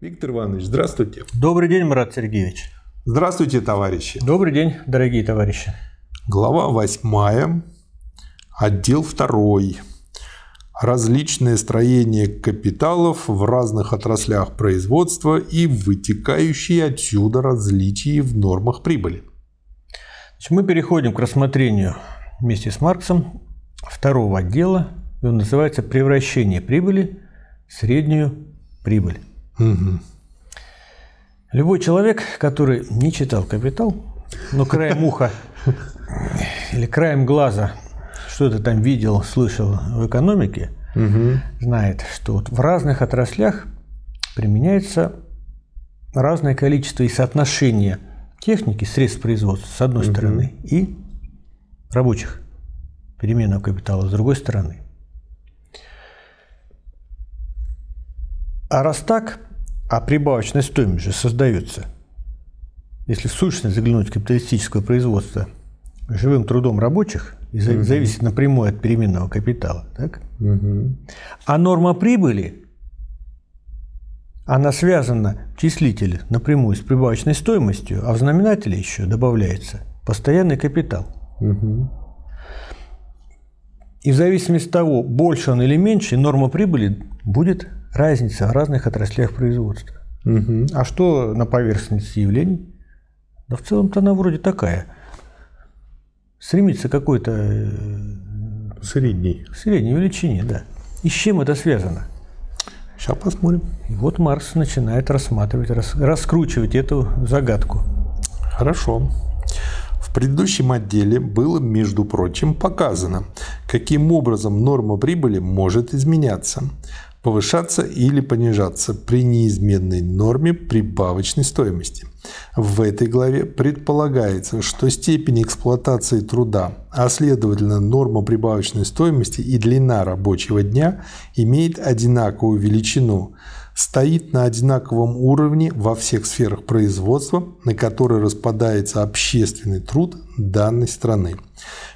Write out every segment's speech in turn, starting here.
Виктор Иванович, здравствуйте. Добрый день, Марат Сергеевич. Здравствуйте, товарищи. Добрый день, дорогие товарищи. Глава восьмая, отдел второй. Различные строения капиталов в разных отраслях производства и вытекающие отсюда различия в нормах прибыли. Мы переходим к рассмотрению вместе с Марксом второго отдела. Он называется «Превращение прибыли в среднюю прибыль». Угу. Любой человек, который не читал «Капитал», но краем уха или краем глаза что-то там видел, слышал в экономике, Угу. знает, что вот в разных отраслях применяется разное количество и соотношение техники, средств производства с одной Мгм. стороны и рабочих переменного капитала с другой стороны. А раз так, а прибавочная стоимость же создается, если в сущность заглянуть в капиталистическое производство живым трудом рабочих и зависит напрямую от переменного капитала, так? Угу. А норма прибыли, она связана в числителе напрямую с прибавочной стоимостью, а в знаменателе еще добавляется постоянный капитал. Угу. И в зависимости от того, больше он или меньше, норма прибыли будет разница в разных отраслях производства. Угу. А что на поверхности явлений? Да в целом-то она вроде такая. Стремится к какой-то э, Средний. средней величине, да. И с чем это связано? Сейчас посмотрим. И вот Маркс начинает рассматривать, рас- раскручивать эту загадку. Хорошо. В предыдущем отделе было, между прочим, показано, каким образом норма прибыли может изменяться, повышаться или понижаться при неизменной норме прибавочной стоимости. В этой главе предполагается, что степень эксплуатации труда, а следовательно норма прибавочной стоимости и длина рабочего дня имеет одинаковую величину, стоит на одинаковом уровне во всех сферах производства, на которые распадается общественный труд данной страны.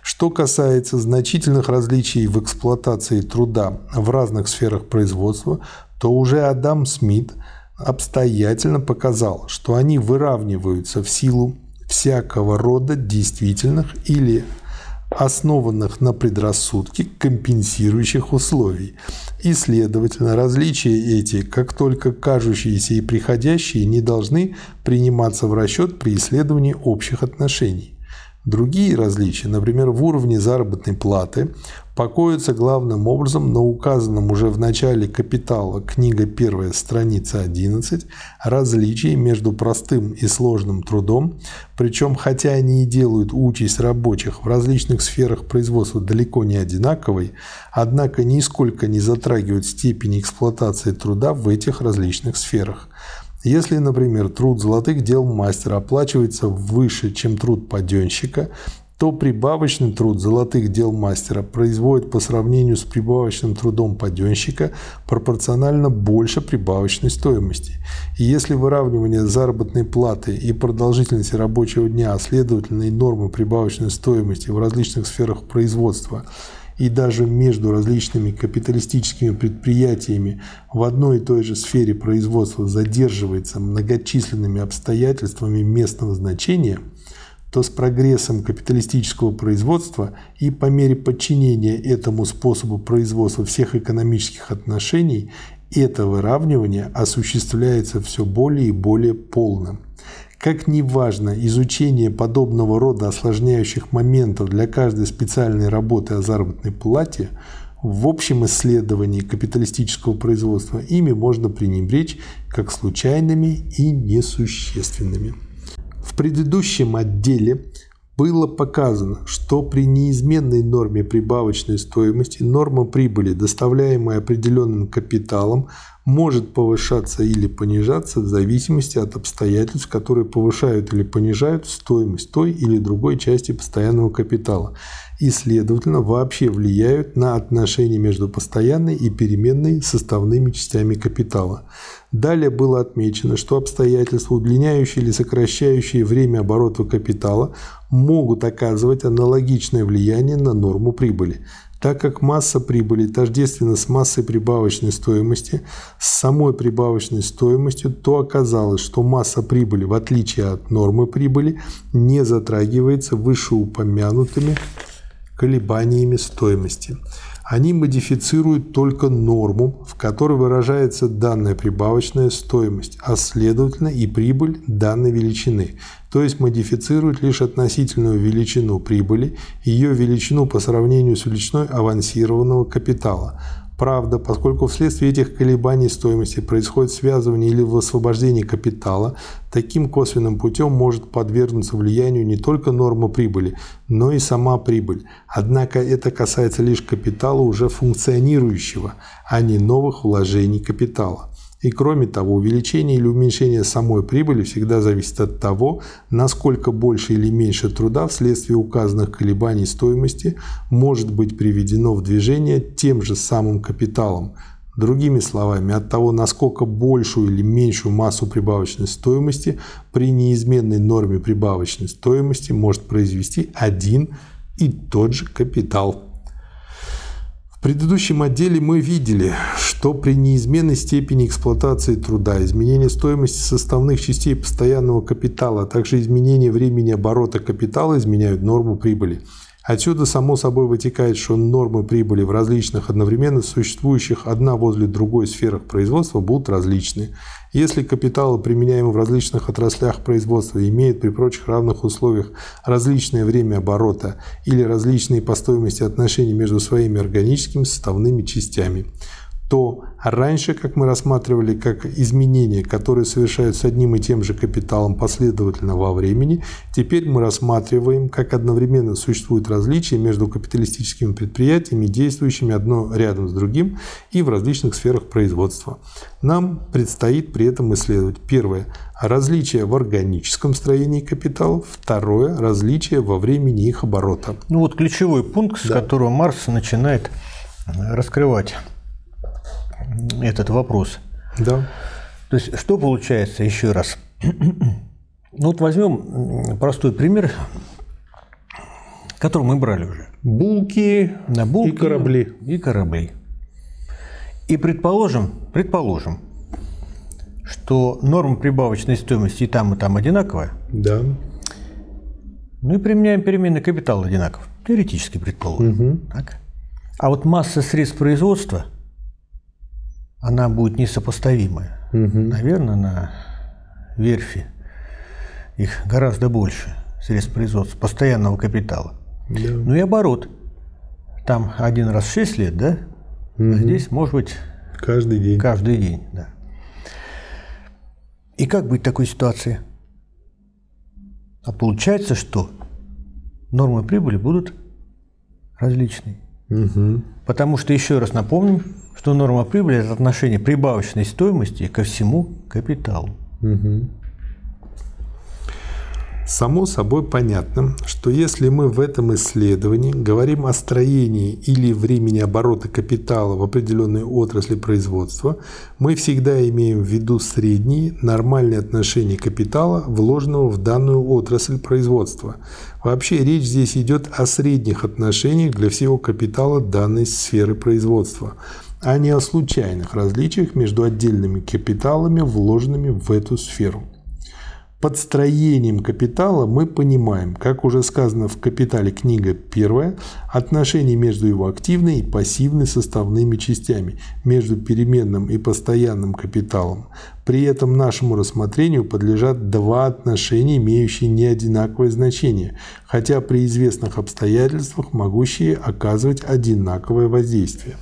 Что касается значительных различий в эксплуатации труда в разных сферах производства, то уже Адам Смит обстоятельно показал, что они выравниваются в силу всякого рода действительных или основанных на предрассудке компенсирующих условий. И, следовательно, различия эти, как только кажущиеся и приходящие, не должны приниматься в расчет при исследовании общих отношений. Другие различия, например, в уровне заработной платы, покоятся главным образом на указанном уже в начале капитала книга 1, страница 11, различии между простым и сложным трудом, причем хотя они и делают участь рабочих в различных сферах производства далеко не одинаковой, однако нисколько не затрагивают степень эксплуатации труда в этих различных сферах. Если, например, труд золотых дел мастера оплачивается выше, чем труд паденщика, то прибавочный труд золотых дел мастера производит по сравнению с прибавочным трудом паденщика пропорционально больше прибавочной стоимости. И если выравнивание заработной платы и продолжительности рабочего дня, а следовательно и нормы прибавочной стоимости в различных сферах производства – и даже между различными капиталистическими предприятиями в одной и той же сфере производства задерживается многочисленными обстоятельствами местного значения, то с прогрессом капиталистического производства и по мере подчинения этому способу производства всех экономических отношений это выравнивание осуществляется все более и более полным. Как ни важно изучение подобного рода осложняющих моментов для каждой специальной работы о заработной плате, в общем исследовании капиталистического производства ими можно пренебречь как случайными и несущественными. В предыдущем отделе было показано, что при неизменной норме прибавочной стоимости норма прибыли, доставляемая определенным капиталом, может повышаться или понижаться в зависимости от обстоятельств, которые повышают или понижают стоимость той или другой части постоянного капитала и, следовательно, вообще влияют на отношения между постоянной и переменной составными частями капитала. Далее было отмечено, что обстоятельства, удлиняющие или сокращающие время оборота капитала, могут оказывать аналогичное влияние на норму прибыли. Так как масса прибыли тождественна с массой прибавочной стоимости, с самой прибавочной стоимостью, то оказалось, что масса прибыли, в отличие от нормы прибыли, не затрагивается вышеупомянутыми колебаниями стоимости. Они модифицируют только норму, в которой выражается данная прибавочная стоимость, а следовательно и прибыль данной величины, то есть модифицируют лишь относительную величину прибыли, ее величину по сравнению с величиной авансированного капитала – Правда, поскольку вследствие этих колебаний стоимости происходит связывание или высвобождение капитала, таким косвенным путем может подвергнуться влиянию не только норма прибыли, но и сама прибыль. Однако это касается лишь капитала уже функционирующего, а не новых вложений капитала. И кроме того, увеличение или уменьшение самой прибыли всегда зависит от того, насколько больше или меньше труда вследствие указанных колебаний стоимости может быть приведено в движение тем же самым капиталом. Другими словами, от того, насколько большую или меньшую массу прибавочной стоимости при неизменной норме прибавочной стоимости может произвести один и тот же капитал предыдущем отделе мы видели, что при неизменной степени эксплуатации труда, изменение стоимости составных частей постоянного капитала, а также изменение времени оборота капитала изменяют норму прибыли. Отсюда само собой вытекает, что нормы прибыли в различных одновременно существующих одна возле другой сферах производства будут различны. Если капиталы, применяемые в различных отраслях производства, имеют при прочих равных условиях различное время оборота или различные по стоимости отношения между своими органическими составными частями, то раньше, как мы рассматривали, как изменения, которые совершаются одним и тем же капиталом последовательно во времени, теперь мы рассматриваем, как одновременно существуют различия между капиталистическими предприятиями, действующими одно рядом с другим и в различных сферах производства. Нам предстоит при этом исследовать первое – различия в органическом строении капитала, второе – различия во времени их оборота. Ну вот ключевой пункт, с да. которого Марс начинает раскрывать этот вопрос. Да. То есть, что получается еще раз? Ну вот возьмем простой пример, который мы брали уже. Булки, На булки и корабли. И корабли. И предположим, предположим, что норма прибавочной стоимости и там, и там одинаковая. Да. Ну и применяем переменный капитал одинаков. Теоретически предположим. Угу. Так. А вот масса средств производства – она будет несопоставимая. Угу. Наверное, на верфи их гораздо больше средств производства, постоянного капитала. Да. Ну и оборот. Там один раз в 6 лет, да? Угу. А здесь, может быть, каждый день. Каждый день, да. И как быть в такой ситуации? А получается, что нормы прибыли будут различные. Угу. Потому что, еще раз напомню, что норма прибыли – это отношение прибавочной стоимости ко всему капиталу. Угу. Само собой понятно, что если мы в этом исследовании говорим о строении или времени оборота капитала в определенной отрасли производства, мы всегда имеем в виду средние нормальные отношения капитала, вложенного в данную отрасль производства. Вообще речь здесь идет о средних отношениях для всего капитала данной сферы производства – а не о случайных различиях между отдельными капиталами, вложенными в эту сферу. Под строением капитала мы понимаем, как уже сказано в «Капитале» книга первая, отношения между его активной и пассивной составными частями, между переменным и постоянным капиталом. При этом нашему рассмотрению подлежат два отношения, имеющие неодинаковое значение, хотя при известных обстоятельствах могущие оказывать одинаковое воздействие.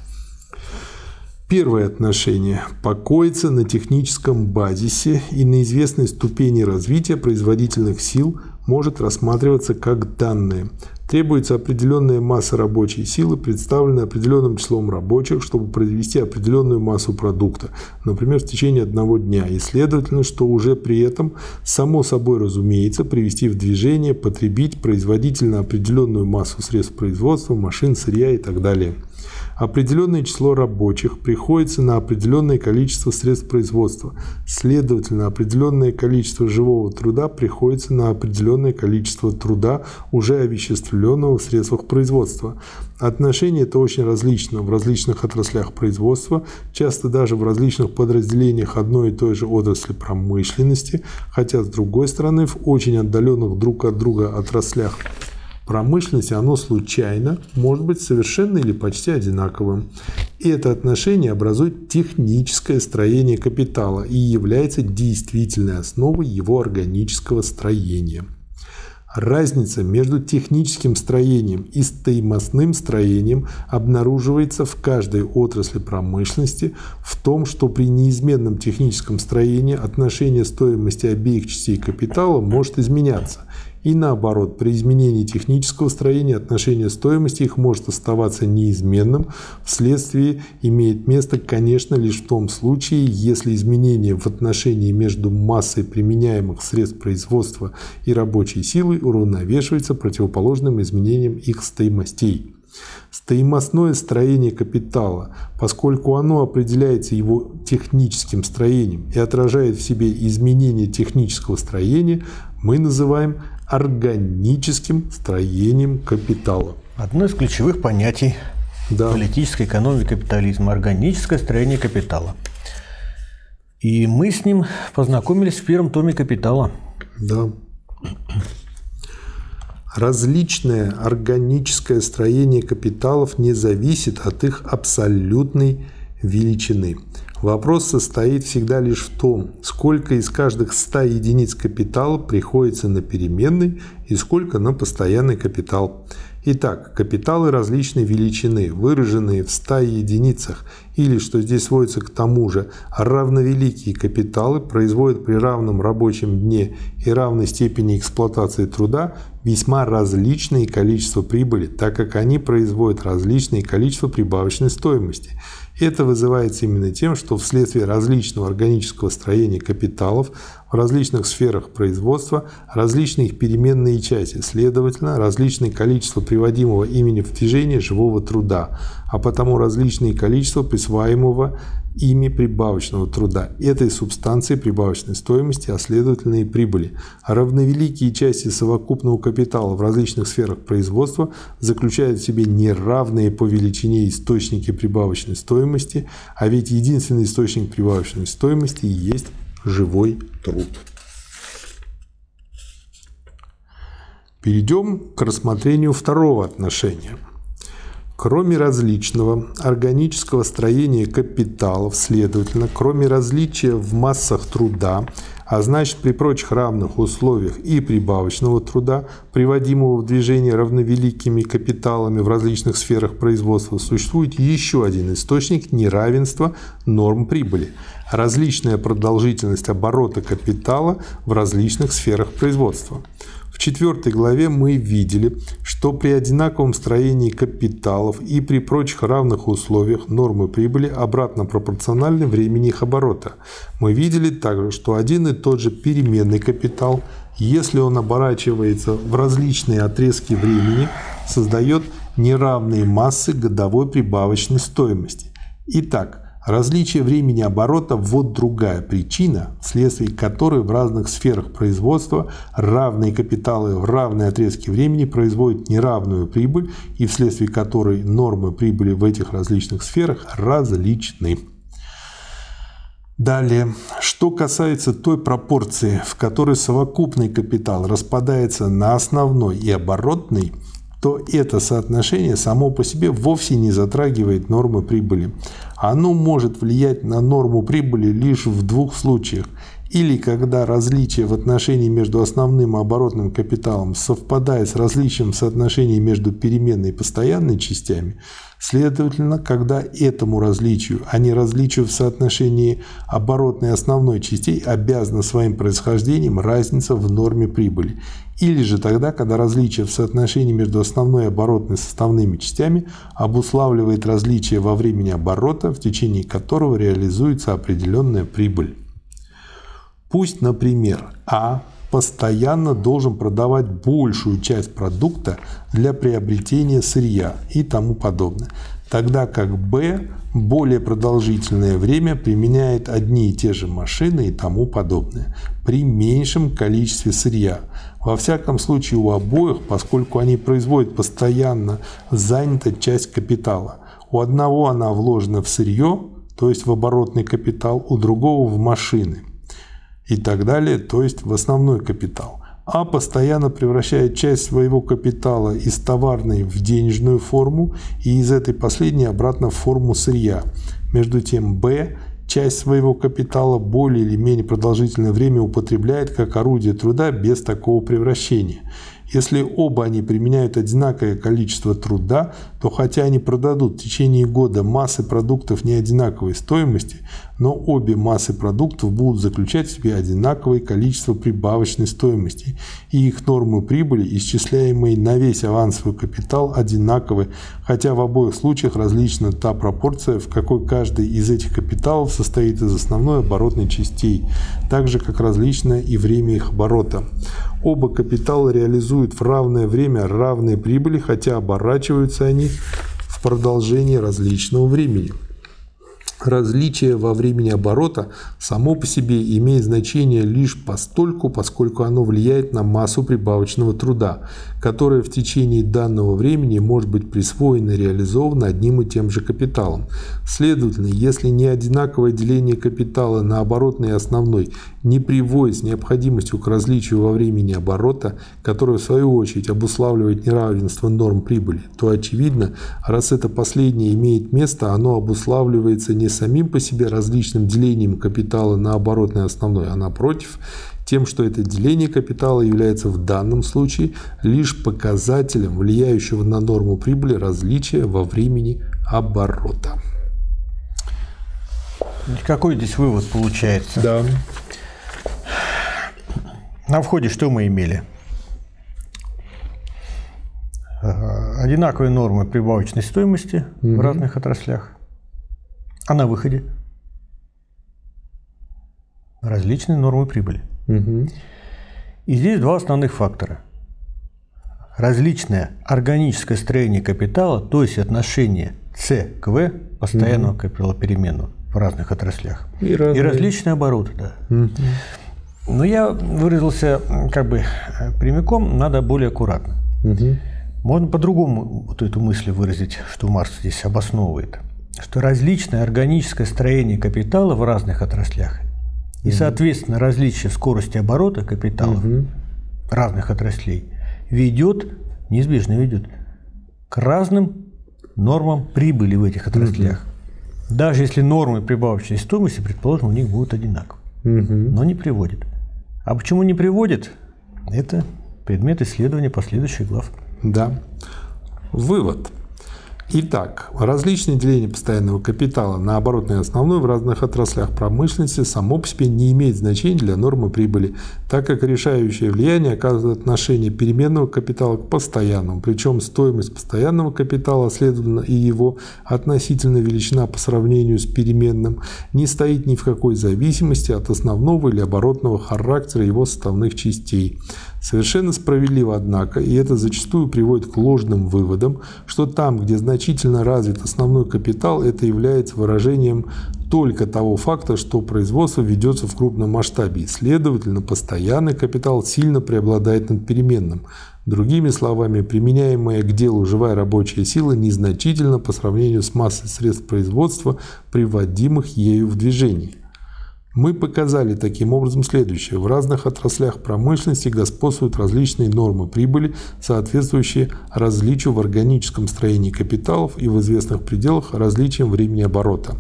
Первое отношение покоится на техническом базисе и на известной ступени развития производительных сил может рассматриваться как данные. Требуется определенная масса рабочей силы, представленная определенным числом рабочих, чтобы произвести определенную массу продукта, например, в течение одного дня. И следовательно, что уже при этом, само собой разумеется, привести в движение, потребить производительно определенную массу средств производства, машин, сырья и так далее. Определенное число рабочих приходится на определенное количество средств производства. Следовательно, определенное количество живого труда приходится на определенное количество труда, уже овеществленного в средствах производства. Отношение это очень различно в различных отраслях производства, часто даже в различных подразделениях одной и той же отрасли промышленности, хотя с другой стороны в очень отдаленных друг от друга отраслях промышленности оно случайно может быть совершенно или почти одинаковым. И это отношение образует техническое строение капитала и является действительной основой его органического строения. Разница между техническим строением и стоимостным строением обнаруживается в каждой отрасли промышленности в том, что при неизменном техническом строении отношение стоимости обеих частей капитала может изменяться – и наоборот, при изменении технического строения отношение стоимости их может оставаться неизменным, вследствие имеет место, конечно, лишь в том случае, если изменение в отношении между массой применяемых средств производства и рабочей силой уравновешивается противоположным изменением их стоимостей. Стоимостное строение капитала, поскольку оно определяется его техническим строением и отражает в себе изменение технического строения, мы называем органическим строением капитала. Одно из ключевых понятий да. политической экономии капитализма – органическое строение капитала. И мы с ним познакомились в первом томе «Капитала». Да. Различное органическое строение капиталов не зависит от их абсолютной величины. Вопрос состоит всегда лишь в том, сколько из каждых 100 единиц капитала приходится на переменный и сколько на постоянный капитал. Итак, капиталы различной величины, выраженные в 100 единицах, или, что здесь сводится к тому же, равновеликие капиталы производят при равном рабочем дне и равной степени эксплуатации труда весьма различные количества прибыли, так как они производят различные количество прибавочной стоимости – это вызывается именно тем, что вследствие различного органического строения капиталов в различных сферах производства различные их переменные части, следовательно, различное количество приводимого имени в движение живого труда, а потому различное количество присваиваемого ими прибавочного труда, этой субстанции прибавочной стоимости, а следовательно и прибыли. А равновеликие части совокупного капитала в различных сферах производства заключают в себе неравные по величине источники прибавочной стоимости, а ведь единственный источник прибавочной стоимости и есть живой труд. Перейдем к рассмотрению второго отношения – Кроме различного органического строения капиталов, следовательно, кроме различия в массах труда, а значит при прочих равных условиях и прибавочного труда, приводимого в движение равновеликими капиталами в различных сферах производства, существует еще один источник неравенства норм прибыли – различная продолжительность оборота капитала в различных сферах производства четвертой главе мы видели, что при одинаковом строении капиталов и при прочих равных условиях нормы прибыли обратно пропорциональны времени их оборота. Мы видели также, что один и тот же переменный капитал, если он оборачивается в различные отрезки времени, создает неравные массы годовой прибавочной стоимости. Итак, Различие времени оборота – вот другая причина, вследствие которой в разных сферах производства равные капиталы в равные отрезки времени производят неравную прибыль и вследствие которой нормы прибыли в этих различных сферах различны. Далее, что касается той пропорции, в которой совокупный капитал распадается на основной и оборотный, то это соотношение само по себе вовсе не затрагивает нормы прибыли. Оно может влиять на норму прибыли лишь в двух случаях. Или когда различие в отношении между основным и оборотным капиталом совпадает с различием в соотношении между переменной и постоянной частями, следовательно, когда этому различию, а не различию в соотношении оборотной и основной частей обязана своим происхождением разница в норме прибыли или же тогда, когда различие в соотношении между основной и оборотной составными частями обуславливает различие во времени оборота, в течение которого реализуется определенная прибыль. Пусть, например, А постоянно должен продавать большую часть продукта для приобретения сырья и тому подобное. тогда как Б более продолжительное время применяет одни и те же машины и тому подобное при меньшем количестве сырья. Во всяком случае у обоих, поскольку они производят постоянно, занята часть капитала. У одного она вложена в сырье, то есть в оборотный капитал, у другого в машины и так далее, то есть в основной капитал. А постоянно превращает часть своего капитала из товарной в денежную форму и из этой последней обратно в форму сырья. Между тем Б часть своего капитала более или менее продолжительное время употребляет как орудие труда без такого превращения. Если оба они применяют одинаковое количество труда, то хотя они продадут в течение года массы продуктов не одинаковой стоимости, но обе массы продуктов будут заключать в себе одинаковое количество прибавочной стоимости, и их нормы прибыли, исчисляемые на весь авансовый капитал, одинаковы, хотя в обоих случаях различна та пропорция, в какой каждый из этих капиталов состоит из основной оборотной частей, так же как различно и время их оборота. Оба капитала реализуют в равное время равные прибыли, хотя оборачиваются они в продолжении различного времени. Различие во времени оборота само по себе имеет значение лишь постольку, поскольку оно влияет на массу прибавочного труда, которая в течение данного времени может быть присвоена и реализована одним и тем же капиталом. Следовательно, если не одинаковое деление капитала на оборотный и основной не приводит с необходимостью к различию во времени оборота, которое в свою очередь обуславливает неравенство норм прибыли, то очевидно, раз это последнее имеет место, оно обуславливается не самим по себе различным делением капитала на оборотный основной, а напротив, тем, что это деление капитала является в данном случае лишь показателем, влияющего на норму прибыли различия во времени оборота. Какой здесь вывод получается? Да. На входе что мы имели? Одинаковые нормы прибавочной стоимости угу. в разных отраслях. А на выходе? Различные нормы прибыли. Угу. И здесь два основных фактора. Различное органическое строение капитала, то есть отношение С к В, постоянного угу. капитала перемену в разных отраслях. И, разные... и различные обороты, да. Угу. Но я выразился как бы прямиком, надо более аккуратно. Угу. Можно по-другому вот эту мысль выразить, что Марс здесь обосновывает, что различное органическое строение капитала в разных отраслях и, соответственно, различие скорости оборота капитала угу. разных отраслей ведет, неизбежно ведет, к разным нормам прибыли в этих отраслях. Угу. Даже если нормы прибавочной стоимости, предположим, у них будут одинаковы. Угу. Но не приводит. А почему не приводит? Это предмет исследования последующих глав. Да. Вывод. Итак, различные деления постоянного капитала на оборотный и основной в разных отраслях промышленности само по себе не имеет значения для нормы прибыли, так как решающее влияние оказывает отношение переменного капитала к постоянному, причем стоимость постоянного капитала, следовательно и его относительная величина по сравнению с переменным, не стоит ни в какой зависимости от основного или оборотного характера его составных частей. Совершенно справедливо, однако, и это зачастую приводит к ложным выводам, что там, где значительно развит основной капитал, это является выражением только того факта, что производство ведется в крупном масштабе, и, следовательно, постоянный капитал сильно преобладает над переменным. Другими словами, применяемая к делу живая рабочая сила незначительно по сравнению с массой средств производства, приводимых ею в движение. Мы показали таким образом следующее. В разных отраслях промышленности господствуют различные нормы прибыли, соответствующие различию в органическом строении капиталов и в известных пределах различиям времени оборота.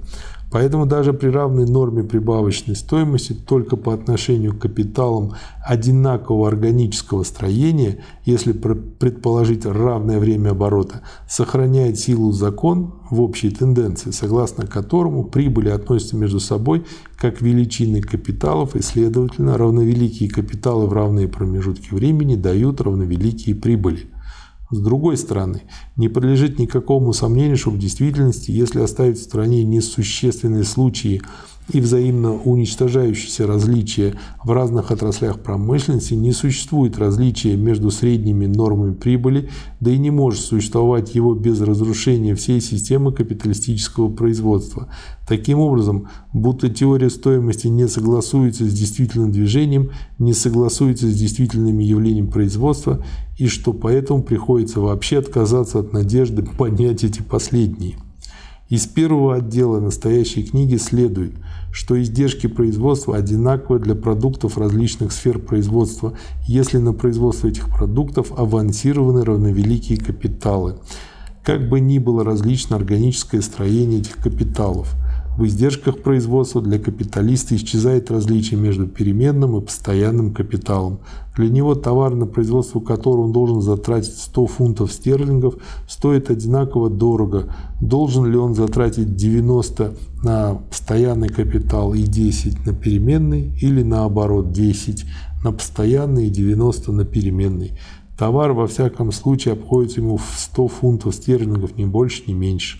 Поэтому даже при равной норме прибавочной стоимости только по отношению к капиталам одинакового органического строения, если предположить равное время оборота, сохраняет силу закон в общей тенденции, согласно которому прибыли относятся между собой как величины капиталов и, следовательно, равновеликие капиталы в равные промежутки времени дают равновеликие прибыли. С другой стороны, не подлежит никакому сомнению, что в действительности, если оставить в стране несущественные случаи и взаимно уничтожающиеся различия в разных отраслях промышленности, не существует различия между средними нормами прибыли, да и не может существовать его без разрушения всей системы капиталистического производства. Таким образом, будто теория стоимости не согласуется с действительным движением, не согласуется с действительными явлениями производства, и что поэтому приходится вообще отказаться от надежды понять эти последние. Из первого отдела настоящей книги следует, что издержки производства одинаковы для продуктов различных сфер производства, если на производство этих продуктов авансированы равновеликие капиталы. Как бы ни было различно органическое строение этих капиталов – в издержках производства для капиталиста исчезает различие между переменным и постоянным капиталом. Для него товар, на производство которого он должен затратить 100 фунтов стерлингов, стоит одинаково дорого. Должен ли он затратить 90 на постоянный капитал и 10 на переменный или наоборот 10 на постоянный и 90 на переменный. Товар во всяком случае обходится ему в 100 фунтов стерлингов, ни больше, ни меньше.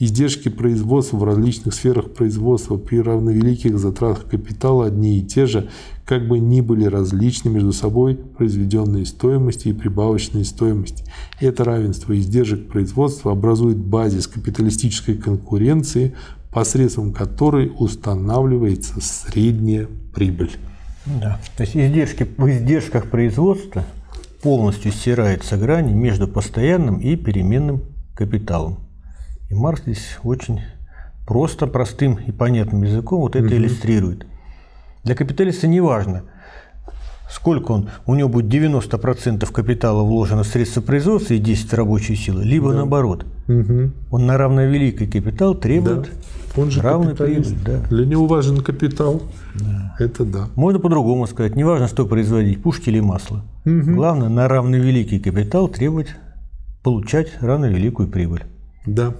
Издержки производства в различных сферах производства при равновеликих затратах капитала одни и те же, как бы ни были различны между собой произведенные стоимости и прибавочные стоимости. Это равенство издержек производства образует базис капиталистической конкуренции, посредством которой устанавливается средняя прибыль. Да. То есть издержки, в издержках производства полностью стирается грань между постоянным и переменным капиталом. И Маркс здесь очень просто, простым и понятным языком вот это угу. иллюстрирует. Для капиталиста не важно, сколько он, у него будет 90% капитала вложено в средства производства и 10 рабочей силы, либо да. наоборот. Угу. Он на равновеликий капитал требует да. он же равной прибыли. Да. Для него важен капитал. Да. Это да. Можно по-другому сказать. Не важно, что производить, пушки или масло. Угу. Главное, на равновеликий капитал требовать получать равновеликую прибыль. Да.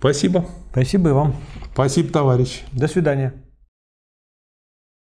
Спасибо. Спасибо и вам. Спасибо, товарищ. До свидания.